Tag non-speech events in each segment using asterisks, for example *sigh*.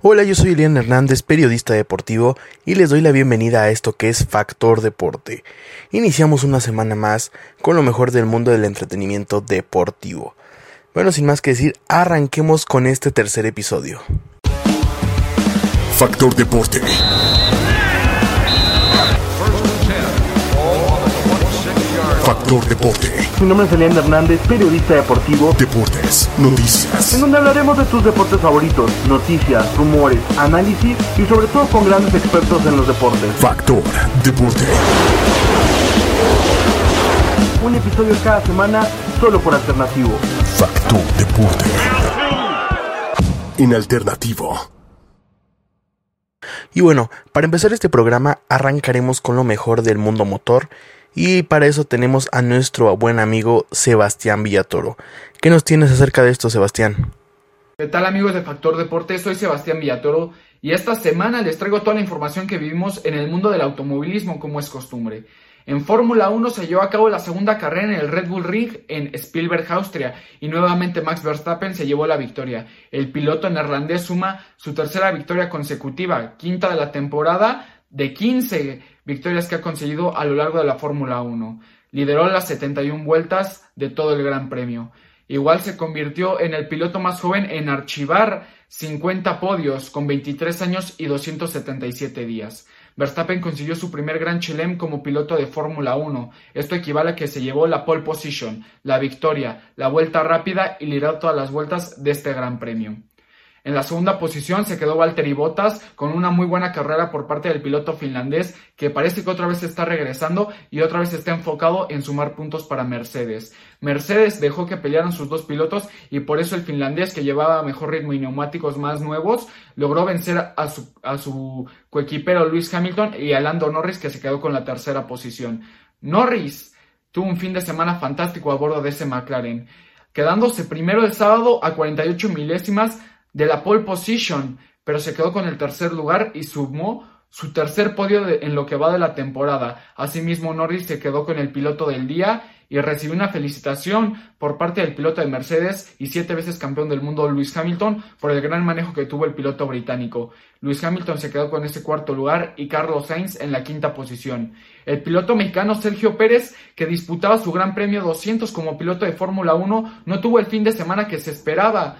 Hola, yo soy Elian Hernández, periodista deportivo, y les doy la bienvenida a esto que es Factor Deporte. Iniciamos una semana más con lo mejor del mundo del entretenimiento deportivo. Bueno, sin más que decir, arranquemos con este tercer episodio. Factor Deporte. Factor Deporte. Mi nombre es Elian Hernández, periodista deportivo. Deportes, noticias. En donde hablaremos de tus deportes favoritos, noticias, rumores, análisis y sobre todo con grandes expertos en los deportes. Factor Deporte. Un episodio cada semana solo por alternativo. Factor Deporte. En alternativo. Y bueno, para empezar este programa arrancaremos con lo mejor del mundo motor y para eso tenemos a nuestro buen amigo Sebastián Villatoro. ¿Qué nos tienes acerca de esto, Sebastián? ¿Qué tal amigos de Factor Deporte? Soy Sebastián Villatoro y esta semana les traigo toda la información que vivimos en el mundo del automovilismo como es costumbre. En Fórmula 1 se llevó a cabo la segunda carrera en el Red Bull Ring en Spielberg, Austria, y nuevamente Max Verstappen se llevó la victoria. El piloto neerlandés suma su tercera victoria consecutiva, quinta de la temporada, de 15 victorias que ha conseguido a lo largo de la Fórmula 1. Lideró las 71 vueltas de todo el Gran Premio. Igual se convirtió en el piloto más joven en archivar 50 podios con 23 años y 277 días. Verstappen consiguió su primer Gran Chelem como piloto de Fórmula 1. Esto equivale a que se llevó la pole position, la victoria, la vuelta rápida y lideró todas las vueltas de este Gran Premio. En la segunda posición se quedó Valtteri Bottas con una muy buena carrera por parte del piloto finlandés que parece que otra vez está regresando y otra vez está enfocado en sumar puntos para Mercedes. Mercedes dejó que pelearan sus dos pilotos y por eso el finlandés que llevaba mejor ritmo y neumáticos más nuevos logró vencer a su, a su coequipero Lewis Hamilton y a Lando Norris que se quedó con la tercera posición. Norris tuvo un fin de semana fantástico a bordo de ese McLaren, quedándose primero el sábado a 48 milésimas de la pole position, pero se quedó con el tercer lugar y sumó su tercer podio en lo que va de la temporada. Asimismo, Norris se quedó con el piloto del día y recibió una felicitación por parte del piloto de Mercedes y siete veces campeón del mundo Lewis Hamilton por el gran manejo que tuvo el piloto británico. Lewis Hamilton se quedó con ese cuarto lugar y Carlos Sainz en la quinta posición. El piloto mexicano Sergio Pérez, que disputaba su Gran Premio 200 como piloto de Fórmula 1, no tuvo el fin de semana que se esperaba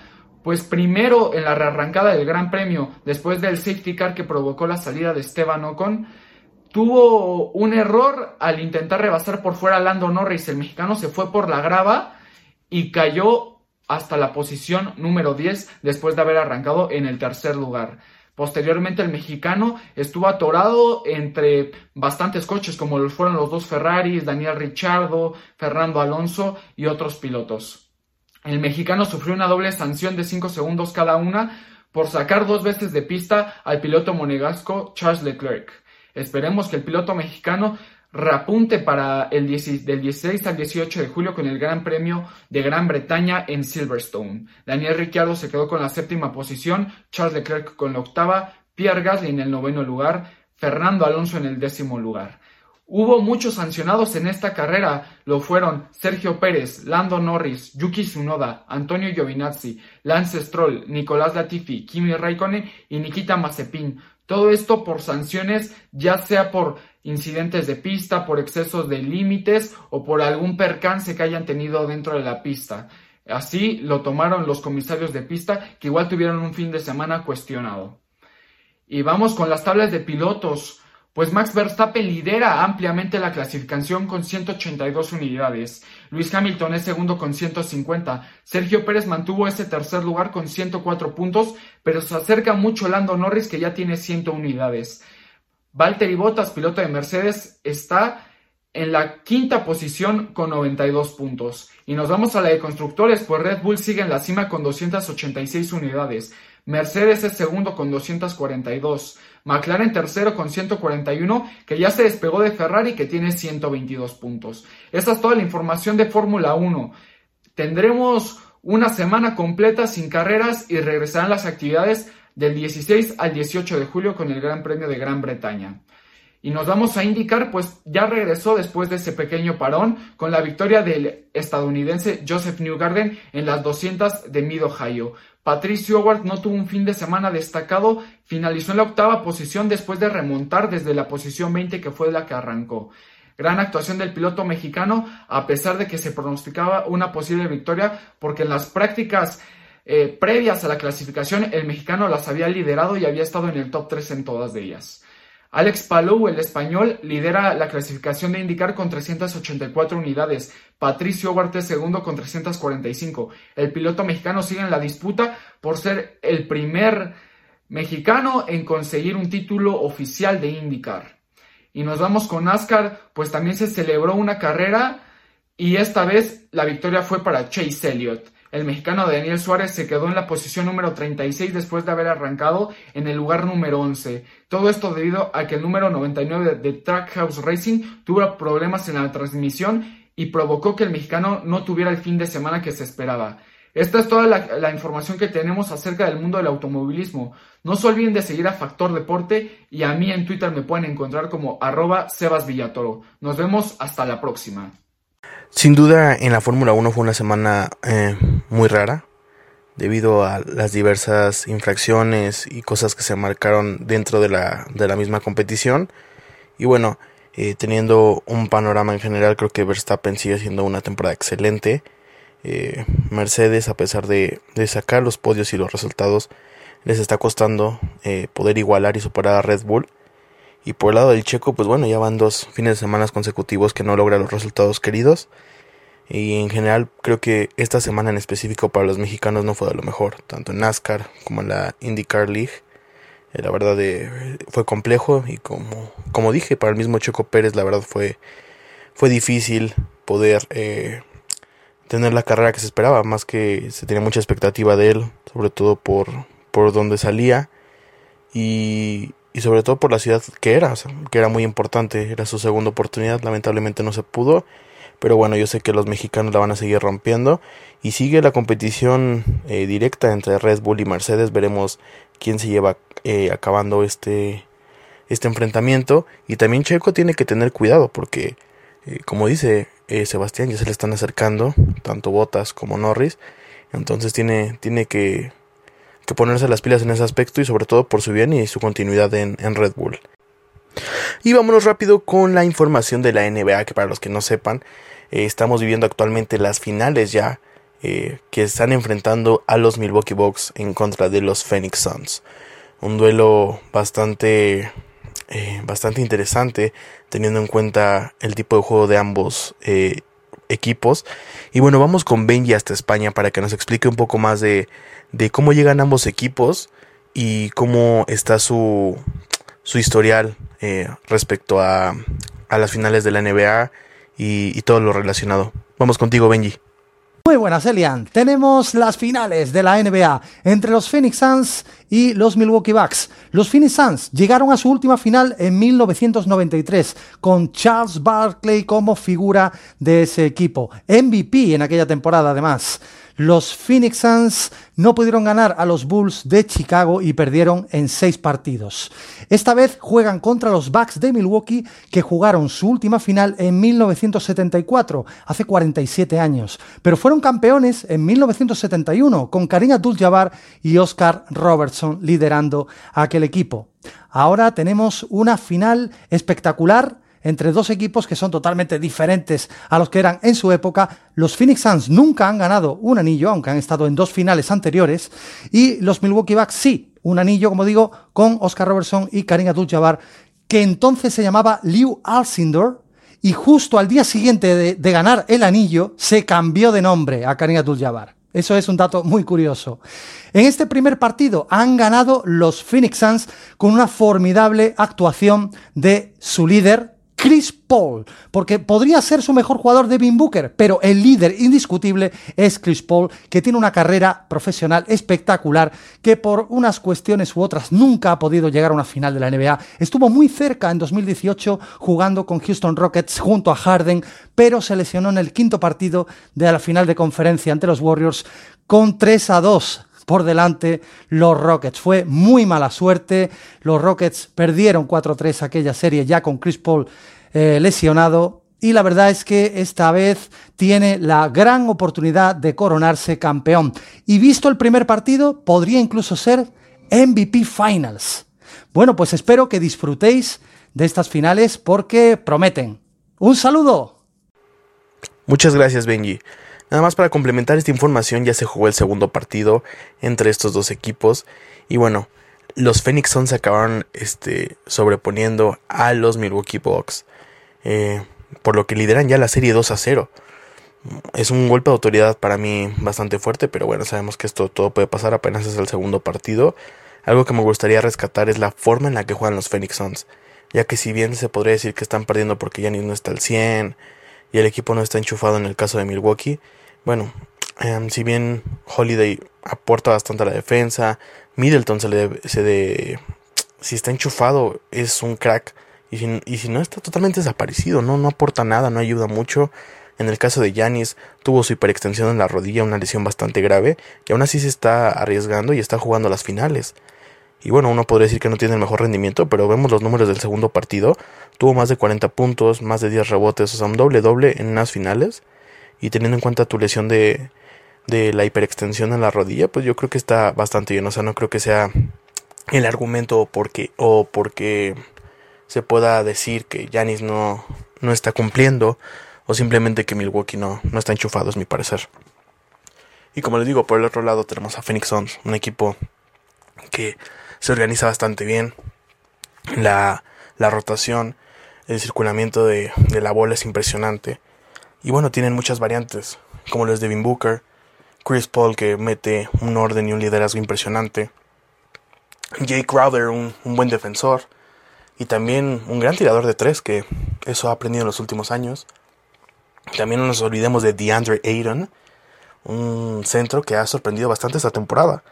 pues primero en la rearrancada del Gran Premio, después del safety car que provocó la salida de Esteban Ocon, tuvo un error al intentar rebasar por fuera a Lando Norris. El mexicano se fue por la grava y cayó hasta la posición número 10 después de haber arrancado en el tercer lugar. Posteriormente el mexicano estuvo atorado entre bastantes coches como fueron los dos Ferraris, Daniel Ricciardo, Fernando Alonso y otros pilotos. El mexicano sufrió una doble sanción de 5 segundos cada una por sacar dos veces de pista al piloto monegasco Charles Leclerc. Esperemos que el piloto mexicano reapunte para el del 16 al 18 de julio con el Gran Premio de Gran Bretaña en Silverstone. Daniel Ricciardo se quedó con la séptima posición, Charles Leclerc con la octava, Pierre Gasly en el noveno lugar, Fernando Alonso en el décimo lugar. Hubo muchos sancionados en esta carrera, lo fueron Sergio Pérez, Lando Norris, Yuki Tsunoda, Antonio Giovinazzi, Lance Stroll, Nicolás Latifi, Kimi Raikkonen y Nikita Mazepin. Todo esto por sanciones, ya sea por incidentes de pista, por excesos de límites o por algún percance que hayan tenido dentro de la pista. Así lo tomaron los comisarios de pista, que igual tuvieron un fin de semana cuestionado. Y vamos con las tablas de pilotos pues Max Verstappen lidera ampliamente la clasificación con 182 unidades. Luis Hamilton es segundo con 150. Sergio Pérez mantuvo ese tercer lugar con 104 puntos, pero se acerca mucho Lando Norris que ya tiene 100 unidades. Valtteri Bottas, piloto de Mercedes, está en la quinta posición con 92 puntos. Y nos vamos a la de constructores, pues Red Bull sigue en la cima con 286 unidades. Mercedes es segundo con 242. McLaren tercero con 141, que ya se despegó de Ferrari que tiene 122 puntos. Esta es toda la información de Fórmula 1. Tendremos una semana completa sin carreras y regresarán las actividades del 16 al 18 de julio con el Gran Premio de Gran Bretaña. Y nos vamos a indicar, pues ya regresó después de ese pequeño parón con la victoria del estadounidense Joseph Newgarden en las 200 de Mid Ohio. Patricio Howard no tuvo un fin de semana destacado, finalizó en la octava posición después de remontar desde la posición 20 que fue la que arrancó. Gran actuación del piloto mexicano, a pesar de que se pronosticaba una posible victoria, porque en las prácticas eh, previas a la clasificación el mexicano las había liderado y había estado en el top 3 en todas ellas. Alex Palou, el español, lidera la clasificación de indicar con 384 unidades. Patricio Huarte segundo con 345. El piloto mexicano sigue en la disputa por ser el primer mexicano en conseguir un título oficial de IndyCar. Y nos vamos con NASCAR, pues también se celebró una carrera y esta vez la victoria fue para Chase Elliott. El mexicano Daniel Suárez se quedó en la posición número 36 después de haber arrancado en el lugar número 11. Todo esto debido a que el número 99 de Trackhouse Racing tuvo problemas en la transmisión y provocó que el mexicano no tuviera el fin de semana que se esperaba. Esta es toda la, información que tenemos acerca del mundo del automovilismo. No se olviden de seguir a Factor Deporte y a mí en Twitter me pueden encontrar como arroba Sebas Villatoro. Nos vemos hasta la próxima. Sin duda en la Fórmula 1 fue una semana eh, muy rara debido a las diversas infracciones y cosas que se marcaron dentro de la, de la misma competición. Y bueno, eh, teniendo un panorama en general, creo que Verstappen sigue siendo una temporada excelente. Eh, Mercedes, a pesar de, de, sacar los podios y los resultados, les está costando poder igualar y superar a Red Bull. Y por el lado del checo, pues bueno, ya van dos fines de semana consecutivos que no logra los resultados queridos. Y en general creo que esta semana en específico para los mexicanos no fue de lo mejor, tanto en NASCAR como en la IndyCar League. Eh, la verdad eh, fue complejo y como, como dije, para el mismo Checo Pérez la verdad fue, fue difícil poder eh, tener la carrera que se esperaba, más que se tenía mucha expectativa de él, sobre todo por, por donde salía y, y sobre todo por la ciudad que era, que era muy importante, era su segunda oportunidad, lamentablemente no se pudo, pero bueno, yo sé que los mexicanos la van a seguir rompiendo y sigue la competición eh, directa entre Red Bull y Mercedes, veremos quién se lleva eh, acabando este, este enfrentamiento y también Checo tiene que tener cuidado porque, eh, como dice Sebastián, ya se le están acercando tanto Bottas como Norris, entonces tiene, tiene que que ponerse las pilas en ese aspecto y sobre todo por su bien y su continuidad en, Red Bull. Y vámonos rápido con la información de la NBA, que para los que no sepan, eh, estamos viviendo actualmente las finales ya, eh, que están enfrentando a los Milwaukee Bucks en contra de los Phoenix Suns. Un duelo bastante, eh, bastante interesante, teniendo en cuenta el tipo de juego de ambos equipos. Y bueno, vamos con Benji hasta España para que nos explique un poco más de de cómo llegan ambos equipos y cómo está su, su historial eh, respecto a, a, las finales de la NBA y, y todo lo relacionado. Vamos contigo, Benji. Muy buenas, Elian. Tenemos las finales de la NBA entre los Phoenix Suns y los Milwaukee Bucks. Los Phoenix Suns llegaron a su última final en 1993 con Charles Barkley como figura de ese equipo. MVP en aquella temporada, además los Phoenix Suns no pudieron ganar a los Bulls de Chicago y perdieron en seis partidos. Esta vez juegan contra los Bucks de Milwaukee que jugaron su última final en 1974, hace 47 años, pero fueron campeones en 1971 con Karim Abdul-Jabbar y Oscar Robertson liderando aquel equipo. Ahora tenemos una final espectacular entre dos equipos que son totalmente diferentes a los que eran en su época. Los Phoenix Suns nunca han ganado un anillo, aunque han estado en dos finales anteriores, y los Milwaukee Bucks sí, un anillo, como digo, con Oscar Robertson y Karim Abdul-Jabbar, que entonces se llamaba Lew Alcindor, y justo al día siguiente de, ganar el anillo se cambió de nombre a Karim Abdul-Jabbar. Eso es un dato muy curioso. En este primer partido han ganado los Phoenix Suns con una formidable actuación de su líder, Chris Paul, porque podría ser su mejor jugador Devin Booker, pero el líder indiscutible es Chris Paul, que tiene una carrera profesional espectacular, que por unas cuestiones u otras nunca ha podido llegar a una final de la NBA. Estuvo muy cerca en 2018 jugando con Houston Rockets junto a Harden, pero se lesionó en el quinto partido de la final de conferencia ante los Warriors con 3 a 2 por delante los Rockets. Fue muy mala suerte. Los Rockets perdieron 4-3 aquella serie ya con Chris Paul eh, lesionado y la verdad es que esta vez tiene la gran oportunidad de coronarse campeón. Y visto el primer partido, podría incluso ser MVP Finals. Bueno, pues espero que disfrutéis de estas finales porque prometen. Un saludo. Muchas gracias Benji. Nada más para complementar esta información ya se jugó el segundo partido entre estos dos equipos y bueno, los Phoenix Suns acabaron este, sobreponiendo a los Milwaukee Bucks. Eh, por lo que lideran ya la serie 2 a 0. Es un golpe de autoridad para mí bastante fuerte, pero bueno, sabemos que esto todo puede pasar, apenas es el segundo partido. Algo que me gustaría rescatar es la forma en la que juegan los Phoenix Suns, ya que si bien se podría decir que están perdiendo porque Yanis no está al 100 y el equipo no está enchufado en el caso de Milwaukee, bueno, em, si bien Holiday aporta bastante a la defensa, Middleton se le se de, si está enchufado es un crack y si, y si no está totalmente desaparecido, no, no aporta nada, no ayuda mucho. En el caso de Yanis, tuvo su hiperextensión en la rodilla, una lesión bastante grave, y aún así se está arriesgando y está jugando las finales. Y bueno, uno podría decir que no tiene el mejor rendimiento, pero vemos los números del segundo partido. Tuvo más de 40 puntos, más de 10 rebotes, o sea, un doble doble en unas finales. Y teniendo en cuenta tu lesión de, de la hiperextensión en la rodilla, pues yo creo que está bastante bien. O sea, no creo que sea el argumento porque, o porque se pueda decir que Yanis no, no está cumpliendo o simplemente que Milwaukee no, no está enchufado, es mi parecer. Y como les digo, por el otro lado tenemos a Phoenix Suns, un equipo que se organiza bastante bien. La, la rotación, el circulamiento de, de, la bola es impresionante. Y bueno, tienen muchas variantes, como los de Devin Booker, Chris Paul que mete un orden y un liderazgo impresionante, Jake Crowder, un, un buen defensor, y también un gran tirador de tres que eso ha aprendido en los últimos años. También no nos olvidemos de DeAndre Ayton, un centro que ha sorprendido bastante esta temporada.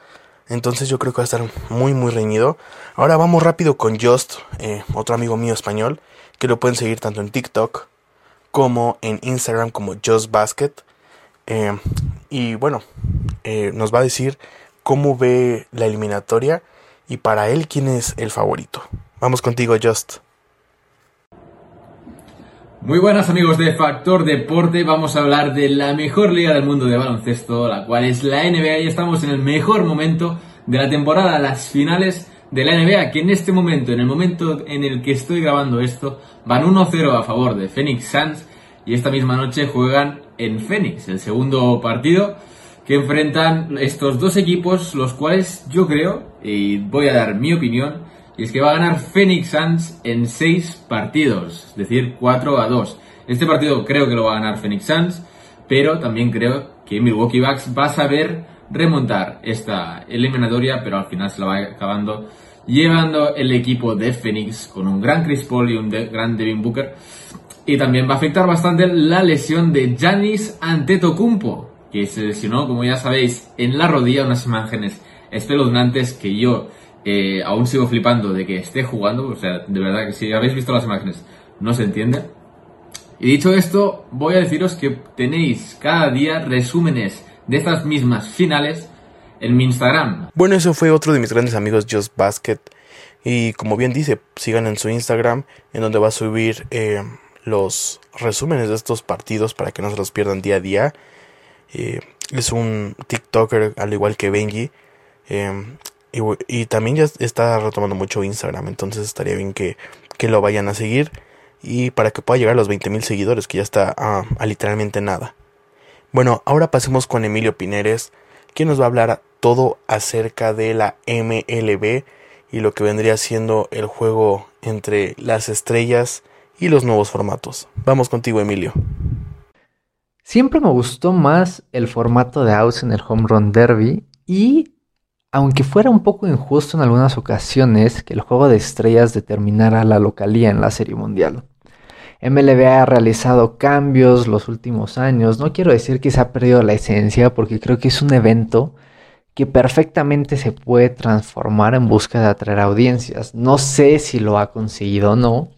Entonces yo creo que va a estar muy muy reñido. Ahora vamos rápido con Just, eh, otro amigo mío español, que lo pueden seguir tanto en TikTok como en Instagram como Just Basket. Eh, y bueno, eh, nos va a decir cómo ve la eliminatoria y para él quién es el favorito. Vamos contigo, Just. Muy buenas amigos de Factor Deporte, vamos a hablar de la mejor liga del mundo de baloncesto, la cual es la NBA y estamos en el mejor momento de la temporada, las finales de la NBA, que en este momento, en el momento en el que estoy grabando esto, van 1-0 a favor de Phoenix Suns y esta misma noche juegan en Phoenix, el segundo partido que enfrentan estos dos equipos, los cuales yo creo, y voy a dar mi opinión, y es que va a ganar Phoenix Suns en 6 partidos, es decir, 4 a 2. Este partido creo que lo va a ganar Phoenix Suns, pero también creo que Milwaukee Bucks va a saber remontar esta eliminatoria, pero al final se la va acabando llevando el equipo de Phoenix con un gran Chris Paul y un gran Devin Booker. Y también va a afectar bastante la lesión de Giannis Antetokounmpo, que se lesionó, como ya sabéis, en la rodilla, unas imágenes espeluznantes que yo eh, aún sigo flipando de que esté jugando, o sea, de verdad que si habéis visto las imágenes no se entiende. Y dicho esto, voy a deciros que tenéis cada día resúmenes de estas mismas finales en mi Instagram. Bueno, eso fue otro de mis grandes amigos, Just Basket. Y como bien dice, sigan en su Instagram, en donde va a subir eh, los resúmenes de estos partidos para que no se los pierdan día a día. Eh, es un TikToker al igual que Benji. Eh, y, también ya está retomando mucho Instagram, entonces estaría bien que, lo vayan a seguir y para que pueda llegar a los 20.000 seguidores, que ya está a, literalmente nada. Bueno, ahora pasemos con Emilio Pineres, quien nos va a hablar todo acerca de la MLB y lo que vendría siendo el juego entre las estrellas y los nuevos formatos. Vamos contigo, Emilio. Siempre me gustó más el formato de outs en el Home Run Derby y aunque fuera un poco injusto en algunas ocasiones que el juego de estrellas determinara la localía en la Serie Mundial. MLB ha realizado cambios los últimos años, no quiero decir que se ha perdido la esencia porque creo que es un evento que perfectamente se puede transformar en busca de atraer audiencias. No sé si lo ha conseguido o no,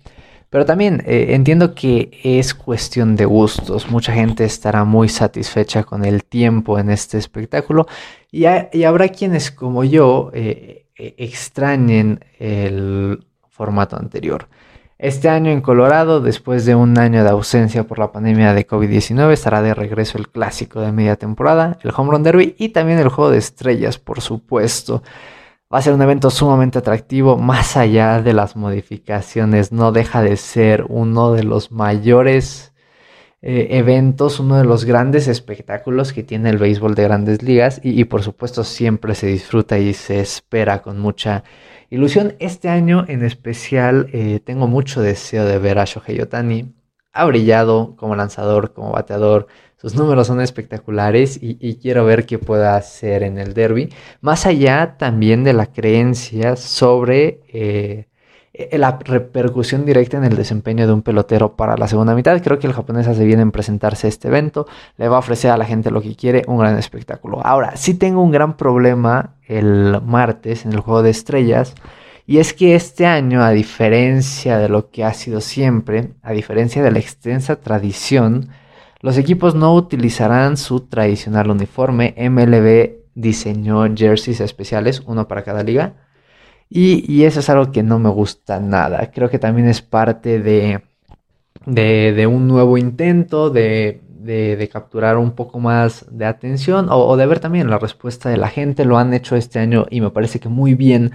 pero también eh, entiendo que es cuestión de gustos. Mucha gente estará muy satisfecha con el tiempo en este espectáculo y, habrá quienes como yo eh, eh, extrañen el formato anterior. Este año en Colorado, después de un año de ausencia por la pandemia de COVID-19, estará de regreso el clásico de media temporada, el Home Run Derby y también el Juego de Estrellas, por supuesto. Va a ser un evento sumamente atractivo, más allá de las modificaciones, no deja de ser uno de los mayores eh, eventos, uno de los grandes espectáculos que tiene el béisbol de grandes ligas y, por supuesto siempre se disfruta y se espera con mucha ilusión. Este año en especial eh, tengo mucho deseo de ver a Shohei Otani. Ha brillado como lanzador, como bateador. Sus números son espectaculares y, quiero ver qué puede hacer en el derby. Más allá también de la creencia sobre eh, la repercusión directa en el desempeño de un pelotero para la segunda mitad. Creo que el japonés hace bien en presentarse este evento, le va a ofrecer a la gente lo que quiere, un gran espectáculo. Ahora, sí tengo un gran problema el martes en el juego de estrellas. Y es que este año, a diferencia de lo que ha sido siempre, a diferencia de la extensa tradición, los equipos no utilizarán su tradicional uniforme. MLB diseñó jerseys especiales, uno para cada liga y, eso es algo que no me gusta nada. Creo que también es parte de, de, un nuevo intento de, de, capturar un poco más de atención o, de ver también la respuesta de la gente. Lo han hecho este año y me parece que muy bien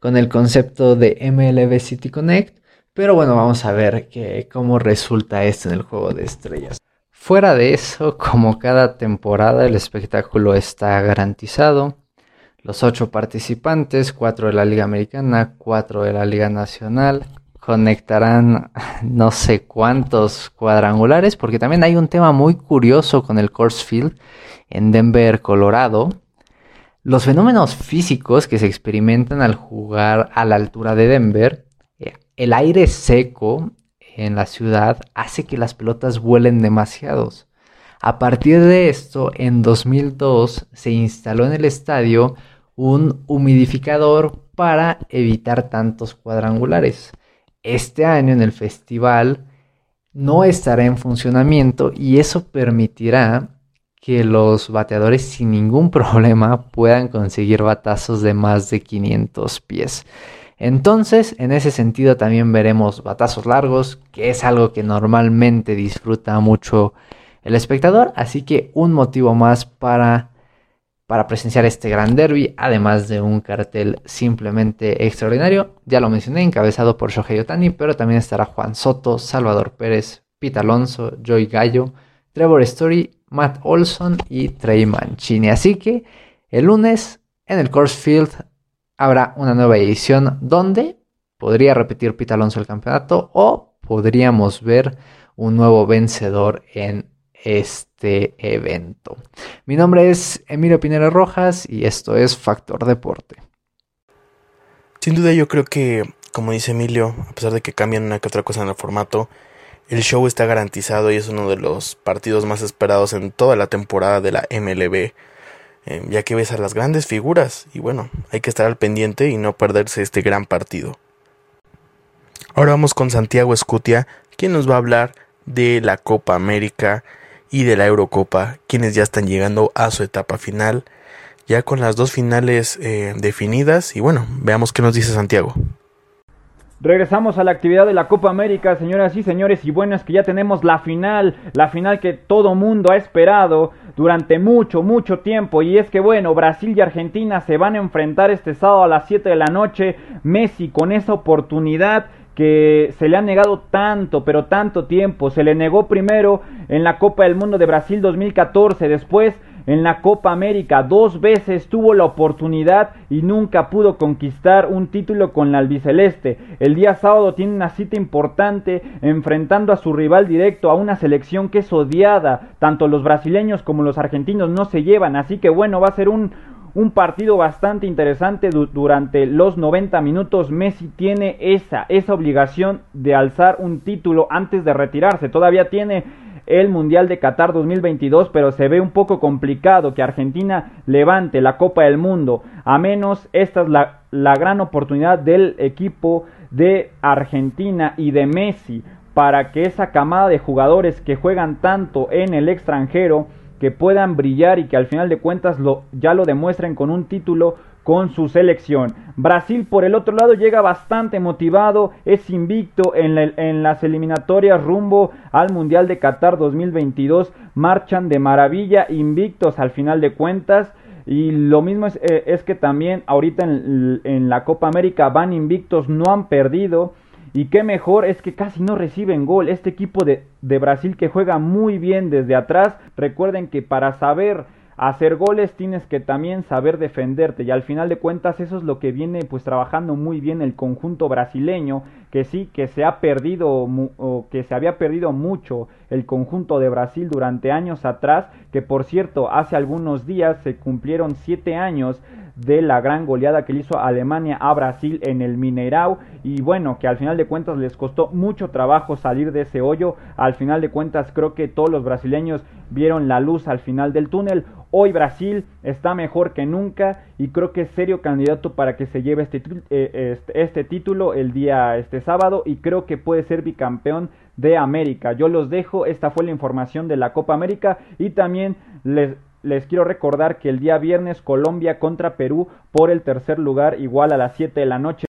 con el concepto de MLB City Connect. Pero bueno, vamos a ver que, cómo resulta esto en el juego de estrellas. Fuera de eso, como cada temporada, el espectáculo está garantizado. Los ocho participantes, cuatro de la Liga Americana, cuatro de la Liga Nacional, conectarán *laughs* no sé cuántos cuadrangulares, porque también hay un tema muy curioso con el Coors Field en Denver, Colorado. Los fenómenos físicos que se experimentan al jugar a la altura de Denver, eh, el aire seco en la ciudad hace que las pelotas vuelen demasiados. A partir de esto, en 2002 se instaló en el estadio un humidificador para evitar tantos cuadrangulares. Este año en el festival no estará en funcionamiento y eso permitirá que los bateadores sin ningún *laughs* problema puedan conseguir batazos de más de 500 pies. Entonces, en ese sentido también veremos batazos largos, que es algo que normalmente disfruta mucho el espectador, así que un motivo más para para presenciar este gran derby, además de un cartel simplemente extraordinario. Ya lo mencioné, encabezado por Shohei Otani, pero también estará Juan Soto, Salvador Pérez, Pete Alonso, Joy Gallo, Trevor Story, Matt Olson y Trey Mancini. Así que el lunes en el Course Field habrá una nueva edición donde podría repetir Pete Alonso el campeonato o podríamos ver un nuevo vencedor en este evento. Mi nombre es Emilio Pinera Rojas y esto es Factor Deporte. Sin duda yo creo que, como dice Emilio, a pesar de que cambian una que otra cosa en el formato, el show está garantizado y es uno de los partidos más esperados en toda la temporada de la MLB, eh, ya que ves a las grandes figuras y bueno, hay que estar al pendiente y no perderse este gran partido. Ahora vamos con Santiago Escutia, quien nos va a hablar de la Copa América y de la Eurocopa, quienes ya están llegando a su etapa final, ya con las dos finales eh, definidas. Y bueno, veamos qué nos dice Santiago. Regresamos a la actividad de la Copa América, señoras y señores, y bueno, es que ya tenemos la final, la final que todo mundo ha esperado durante mucho, mucho tiempo, y es que bueno, Brasil y Argentina se van a enfrentar este sábado a las 7 de la noche, Messi con esa oportunidad que se le ha negado tanto, pero tanto tiempo. Se le negó primero en la Copa del Mundo de Brasil 2014, después en la Copa América. Dos veces tuvo la oportunidad y nunca pudo conquistar un título con la albiceleste. El día sábado tiene una cita importante enfrentando a su rival directo, a una selección que es odiada. Tanto los brasileños como los argentinos no se llevan. Así que bueno, va a ser un, un partido bastante interesante durante los 90 minutos. Messi tiene esa, esa obligación de alzar un título antes de retirarse. Todavía tiene el Mundial de Qatar 2022, pero se ve un poco complicado que Argentina levante la Copa del Mundo. A menos esta es la, la gran oportunidad del equipo de Argentina y de Messi para que esa camada de jugadores que juegan tanto en el extranjero que puedan brillar y que al final de cuentas lo, ya lo demuestren con un título con su selección. Brasil por el otro lado llega bastante motivado, es invicto en, en, las eliminatorias rumbo al Mundial de Qatar 2022, marchan de maravilla, invictos al final de cuentas. Y lo mismo es, eh, es que también ahorita en, en, la Copa América van invictos, no han perdido. Y qué mejor es que casi no reciben gol. Este equipo de, de Brasil que juega muy bien desde atrás. Recuerden que para saber hacer goles tienes que también saber defenderte y al final de cuentas eso es lo que viene pues trabajando muy bien el conjunto brasileño que sí que se ha perdido o que se había perdido mucho el conjunto de Brasil durante años atrás que por cierto hace algunos días se cumplieron siete años de la gran goleada que le hizo Alemania a Brasil en el Mineirao. Y bueno que al final de cuentas les costó mucho trabajo salir de ese hoyo. Al final de cuentas creo que todos los brasileños vieron la luz al final del túnel. Hoy Brasil está mejor que nunca y creo que es serio candidato para que se lleve este, eh, este, este, título el día este sábado y creo que puede ser bicampeón de América. Yo los dejo, esta fue la información de la Copa América y también les, les quiero recordar que el día viernes Colombia contra Perú por el tercer lugar igual a las 7 de la noche.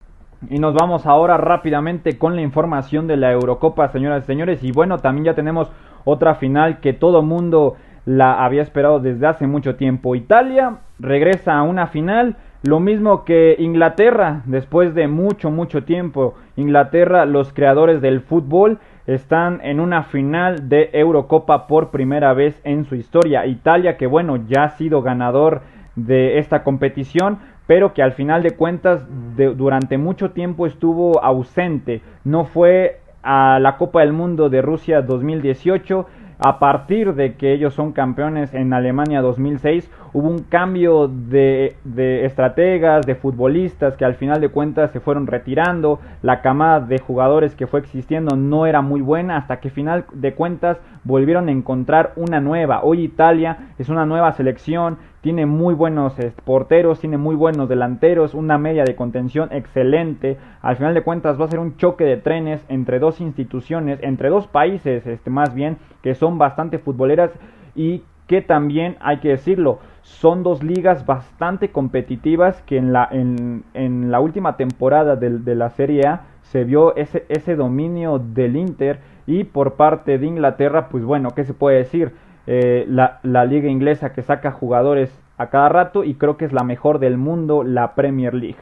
Y nos vamos ahora rápidamente con la información de la Eurocopa, señoras y señores. Y bueno, también ya tenemos otra final que todo mundo la había esperado desde hace mucho tiempo. Italia regresa a una final, lo mismo que Inglaterra, después de mucho, mucho tiempo. Inglaterra, los creadores del fútbol, están en una final de Eurocopa por primera vez en su historia. Italia, que bueno, ya ha sido ganador de esta competición, pero que al final de cuentas durante mucho tiempo estuvo ausente. No fue a la Copa del Mundo de Rusia 2018 a partir de que ellos son campeones en Alemania 2006, hubo un cambio de, estrategas, de futbolistas que al final de cuentas se fueron retirando, la camada de jugadores que fue existiendo no era muy buena hasta que final de cuentas volvieron a encontrar una nueva. Hoy Italia es una nueva selección, tiene muy buenos este, porteros, tiene muy buenos delanteros, una media de contención excelente. Al final de cuentas va a ser un choque de trenes entre dos instituciones, entre dos países, este más bien, que son bastante futboleras y que también hay que decirlo, son dos ligas bastante competitivas que en la, en, en la última temporada de, de, la Serie A se vio ese, ese dominio del Inter y por parte de Inglaterra, pues bueno, ¿qué se puede decir? Eh, la, la liga inglesa que saca jugadores a cada rato y creo que es la mejor del mundo, la Premier League.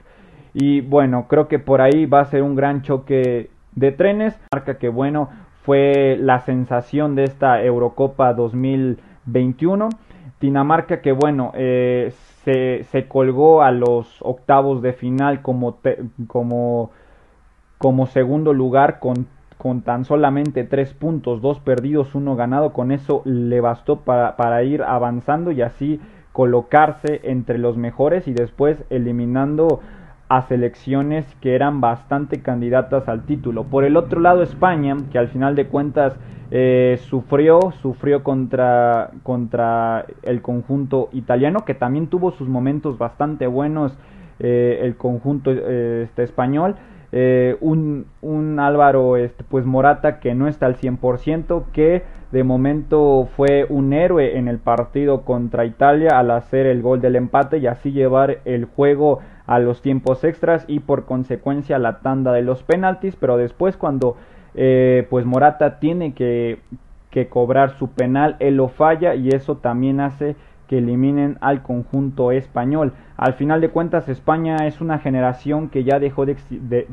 Y bueno, creo que por ahí va a ser un gran choque de trenes. Marca que bueno, fue la sensación de esta Eurocopa 2021. Dinamarca que bueno, eh, se, se, colgó a los octavos de final como, como, como segundo lugar con con tan solamente tres puntos, dos perdidos, uno ganado, con eso le bastó para, para ir avanzando y así colocarse entre los mejores y después eliminando a selecciones que eran bastante candidatas al título. Por el otro lado España, que al final de cuentas eh, sufrió, sufrió contra, contra el conjunto italiano, que también tuvo sus momentos bastante buenos eh, el conjunto eh, este, español. Eh, un, un, Álvaro este, pues Morata que no está al 100%, que de momento fue un héroe en el partido contra Italia al hacer el gol del empate y así llevar el juego a los tiempos extras y por consecuencia la tanda de los penaltis, pero después cuando eh, pues Morata tiene que, que cobrar su penal, él lo falla y eso también hace que eliminen al conjunto español. Al final de cuentas, España es una generación que ya dejó de,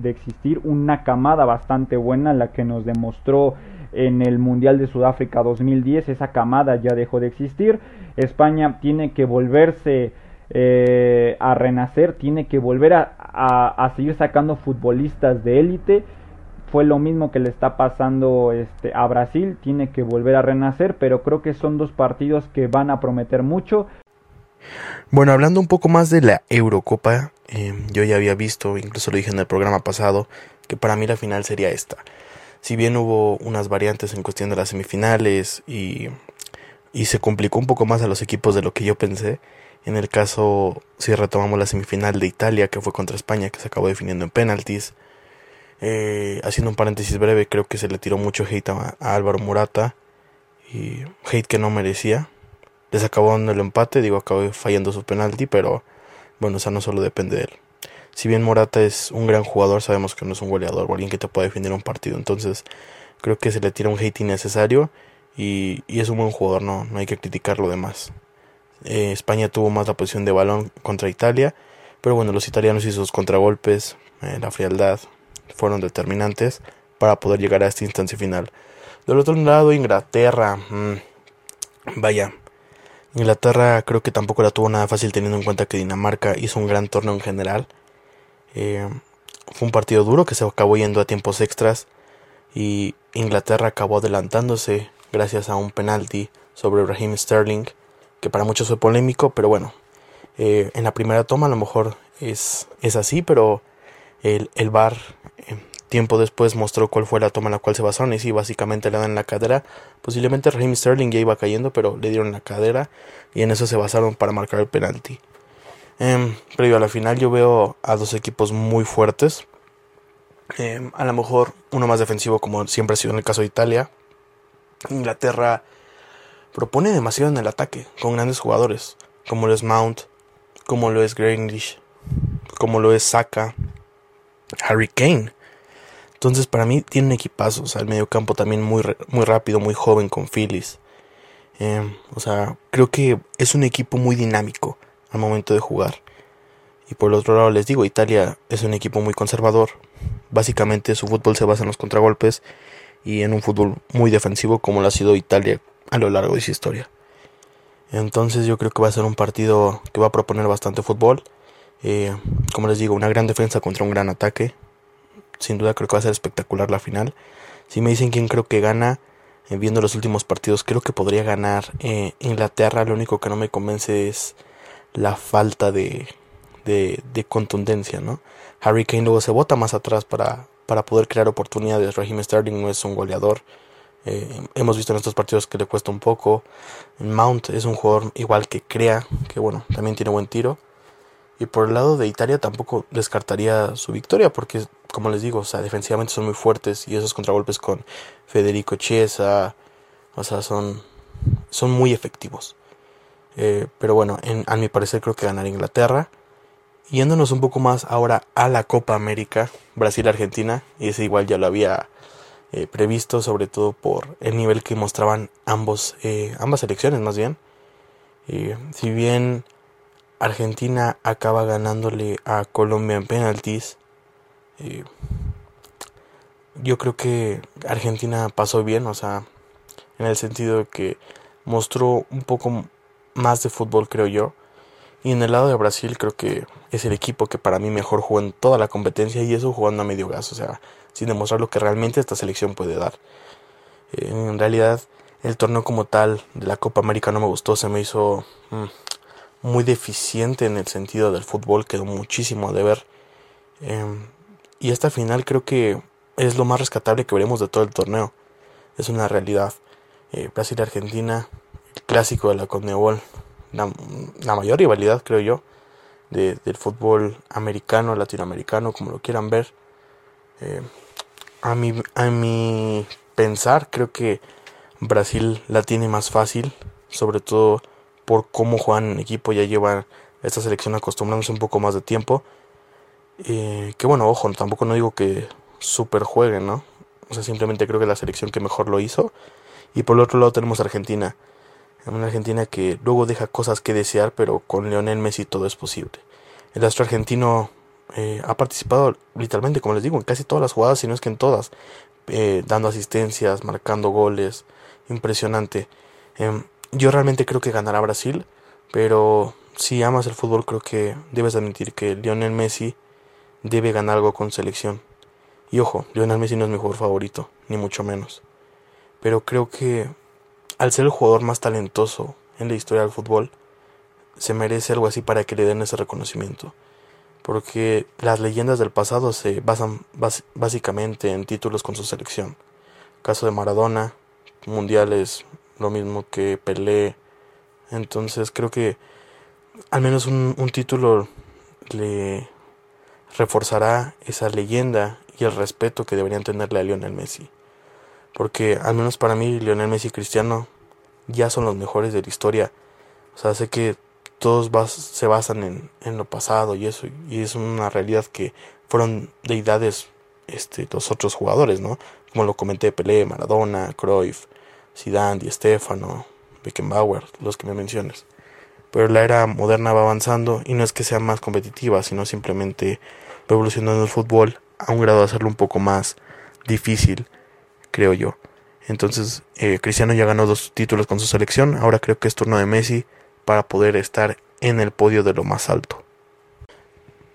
existir, una camada bastante buena, la que nos demostró en el Mundial de Sudáfrica 2010, esa camada ya dejó de existir. España tiene que volverse eh, a renacer, tiene que volver a, a seguir sacando futbolistas de élite fue lo mismo que le está pasando este, a Brasil, tiene que volver a renacer, pero creo que son dos partidos que van a prometer mucho. Bueno, hablando un poco más de la Eurocopa, eh, yo ya había visto, incluso lo dije en el programa pasado, que para mí la final sería esta. Si bien hubo unas variantes en cuestión de las semifinales y, y se complicó un poco más a los equipos de lo que yo pensé, en el caso, si retomamos la semifinal de Italia, que fue contra España, que se acabó definiendo en penaltis, eh, haciendo un paréntesis breve, creo que se le tiró mucho hate a, Álvaro Murata. Y hate que no merecía. Les acabó dando el empate, digo, acabó fallando su penalti, pero bueno, o sea, no solo depende de él. Si bien Morata es un gran jugador, sabemos que no es un goleador o alguien que te pueda definir un partido. Entonces, creo que se le tira un hate innecesario y, es un buen jugador, no, no hay que criticarlo de más. Eh, España tuvo más la posición de balón contra Italia, pero bueno, los italianos y sus contragolpes, eh, la frialdad, fueron determinantes para poder llegar a esta instancia final. Del otro lado, Inglaterra, mmm, vaya, Inglaterra creo que tampoco la tuvo nada fácil teniendo en cuenta que Dinamarca hizo un gran torneo en general. Eh, fue un partido duro que se acabó yendo a tiempos extras y Inglaterra acabó adelantándose gracias a un penalti sobre Raheem Sterling que para muchos fue polémico, pero bueno, eh, en la primera toma a lo mejor es, es así, pero el, el VAR tiempo después mostró cuál fue la toma en la cual se basaron y sí, básicamente le dan la cadera. Posiblemente Raheem Sterling ya iba cayendo, pero le dieron la cadera y en eso se basaron para marcar el penalti. Eh, previo a la final yo veo a dos equipos muy fuertes. Eh, a lo mejor uno más defensivo como siempre ha sido en el caso de Italia. Inglaterra propone demasiado en el ataque, con grandes jugadores, como lo es Mount, como lo es Grealish, como lo es Saka, Harry Kane. Entonces para mí tiene un equipazo, o sea, el medio campo también muy, muy rápido, muy joven con Phillies. Eh, o sea, creo que es un equipo muy dinámico al momento de jugar. Y por el otro lado les digo, Italia es un equipo muy conservador. Básicamente su fútbol se basa en los contragolpes y en un fútbol muy defensivo como lo ha sido Italia a lo largo de su historia. Entonces yo creo que va a ser un partido que va a proponer bastante fútbol. Eh, como les digo, una gran defensa contra un gran ataque. Sin duda creo que va a ser espectacular la final. Si me dicen quién creo que gana, eh, viendo los últimos partidos, creo que podría ganar eh, Inglaterra. Lo único que no me convence es la falta de, de, de contundencia, ¿no? Harry Kane luego se bota más atrás para, para poder crear oportunidades. Raheem Sterling no es un goleador. Eh, hemos visto en estos partidos que le cuesta un poco. Mount es un jugador igual que crea, que bueno, también tiene buen tiro. Y por el lado de Italia tampoco descartaría su victoria, porque como les digo, o sea, defensivamente son muy fuertes y esos contragolpes con Federico Chiesa, o sea, son, son muy efectivos. Eh, pero bueno, en, a mi parecer creo que ganará Inglaterra. Yéndonos un poco más ahora a la Copa América, Brasil-Argentina, y ese igual ya lo había eh, previsto, sobre todo por el nivel que mostraban ambos, eh, ambas selecciones más bien. Si bien Argentina acaba ganándole a Colombia en penaltis, yo creo que Argentina pasó bien, o sea, en el sentido de que mostró un poco más de fútbol, creo yo. Y en el lado de Brasil creo que es el equipo que para mí mejor jugó en toda la competencia y eso jugando a medio gas, o sea, sin demostrar lo que realmente esta selección puede dar. Eh, en realidad el torneo como tal de la Copa América no me gustó, se me hizo mm, muy deficiente en el sentido del fútbol, quedó muchísimo a deber. Eh, y esta final creo que es lo más rescatable que veremos de todo el torneo. Es una realidad. Eh, Brasil-Argentina, el clásico de la Conmebol, la, mayor rivalidad creo yo de, del fútbol americano, latinoamericano, como lo quieran ver. Eh, a, mi, a mi pensar creo que Brasil la tiene más fácil, sobre todo por cómo juegan en equipo, ya llevan esta selección acostumbrándose un poco más de tiempo. Eh, que bueno, ojo, tampoco no digo que super jueguen, ¿no? O sea, simplemente creo que la selección que mejor lo hizo. Y por el otro lado tenemos Argentina. Una Argentina que luego deja cosas que desear, pero con Lionel Messi todo es posible. El astro argentino eh, ha participado literalmente, como les digo, en casi todas las jugadas, si no es que en todas. Eh, dando asistencias, marcando goles. Impresionante. Eh, yo realmente creo que ganará Brasil, pero si amas el fútbol creo que debes admitir que Lionel Messi debe ganar algo con selección. Y ojo, Lionel Messi no es mi jugador favorito, ni mucho menos. Pero creo que al ser el jugador más talentoso en la historia del fútbol, se merece algo así para que le den ese reconocimiento. Porque las leyendas del pasado se basan básicamente en títulos con su selección. Caso de Maradona, mundiales, lo mismo que Pelé. Entonces creo que al menos un, un título le reforzará esa leyenda y el respeto que deberían tenerle a Lionel Messi. Porque al menos para mí Lionel Messi y Cristiano ya son los mejores de la historia. O sea, sé que todos se basan en, en lo pasado y eso, y es una realidad que fueron deidades este, los otros jugadores, ¿no? Como lo comenté, Pelé, Maradona, Cruyff, Zidane, Di Stefano, Beckenbauer, los que me menciones. Pero la era moderna va avanzando y no es que sea más competitiva, sino simplemente va evolucionando el fútbol a un grado de hacerlo un poco más difícil, creo yo. Entonces, eh, Cristiano ya ganó dos títulos con su selección, ahora creo que es turno de Messi para poder estar en el podio de lo más alto.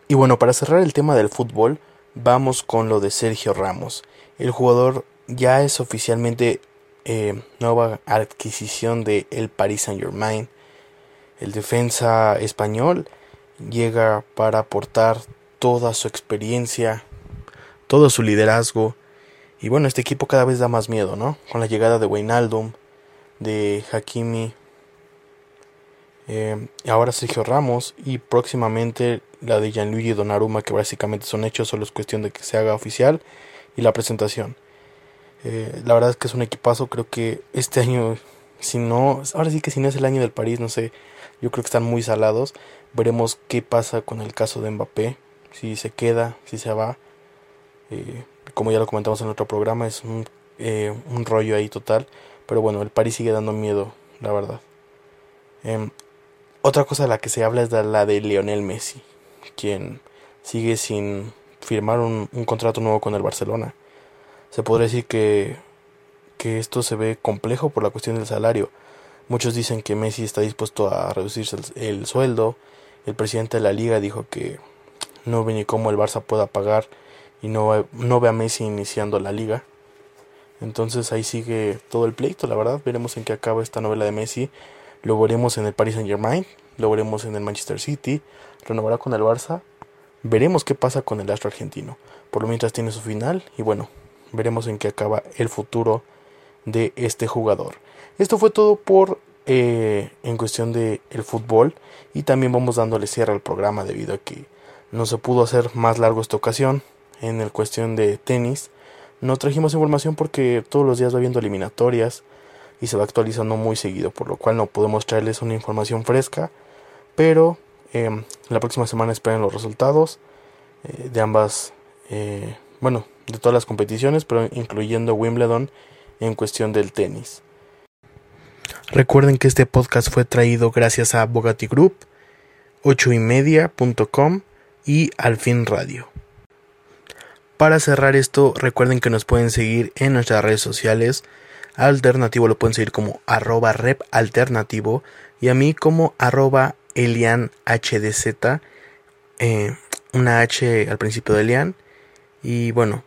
Y bueno, para cerrar el tema del fútbol, vamos con lo de Sergio Ramos. El jugador ya es oficialmente eh, nueva adquisición de el Paris Saint Germain. El defensa español llega para aportar toda su experiencia, todo su liderazgo. Y bueno, este equipo cada vez da más miedo, ¿no? Con la llegada de Wijnaldum, de Hakimi, eh, ahora Sergio Ramos y próximamente la de Gianluigi Donnarumma, que básicamente son hechos, solo es cuestión de que se haga oficial y la presentación. Eh, la verdad es que es un equipazo, creo que este año, si no, ahora sí que si no es el año del París, no sé, yo creo que están muy salados. Veremos qué pasa con el caso de Mbappé, si se queda, si se va. Eh, como ya lo comentamos en otro programa, es un, eh, un rollo ahí total. Pero bueno, el París sigue dando miedo, la verdad. Em, otra cosa de la que se habla es de la de Lionel Messi, quien sigue sin firmar un, un contrato nuevo con el Barcelona. Se podría decir que, que esto se ve complejo por la cuestión del salario. Muchos dicen que Messi está dispuesto a reducirse el, el sueldo. El presidente de la liga dijo que no ve ni cómo el Barça pueda pagar y no, no ve a Messi iniciando la liga. Entonces ahí sigue todo el pleito, la verdad. Veremos en qué acaba esta novela de Messi. Lo veremos en el Paris Saint Germain, lo veremos en el Manchester City, renovará con el Barça. Veremos qué pasa con el astro argentino. Por lo mientras tiene su final y bueno, veremos en qué acaba el futuro de este jugador. Esto fue todo por eh, en cuestión de el fútbol y también vamos dándole cierre al programa debido a que no se pudo hacer más largo esta ocasión en el cuestión de tenis. No trajimos información porque todos los días va viendo eliminatorias y se va actualizando muy seguido, por lo cual no podemos traerles una información fresca, pero eh, la próxima semana esperen los resultados eh, de ambas, eh, bueno, de todas las competiciones, pero incluyendo Wimbledon en cuestión del tenis. Recuerden que este podcast fue traído gracias a Bogati Group, 8ymedia.com y Alfin Radio. Para cerrar esto, recuerden que nos pueden seguir en nuestras redes sociales. Alternativo lo pueden seguir como arroba rep alternativo y a mí como arroba elianhdz, eh, una H al principio de Elian. Y bueno,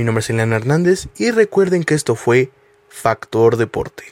mi nombre es Elian Hernández y recuerden que esto fue Factor Deporte.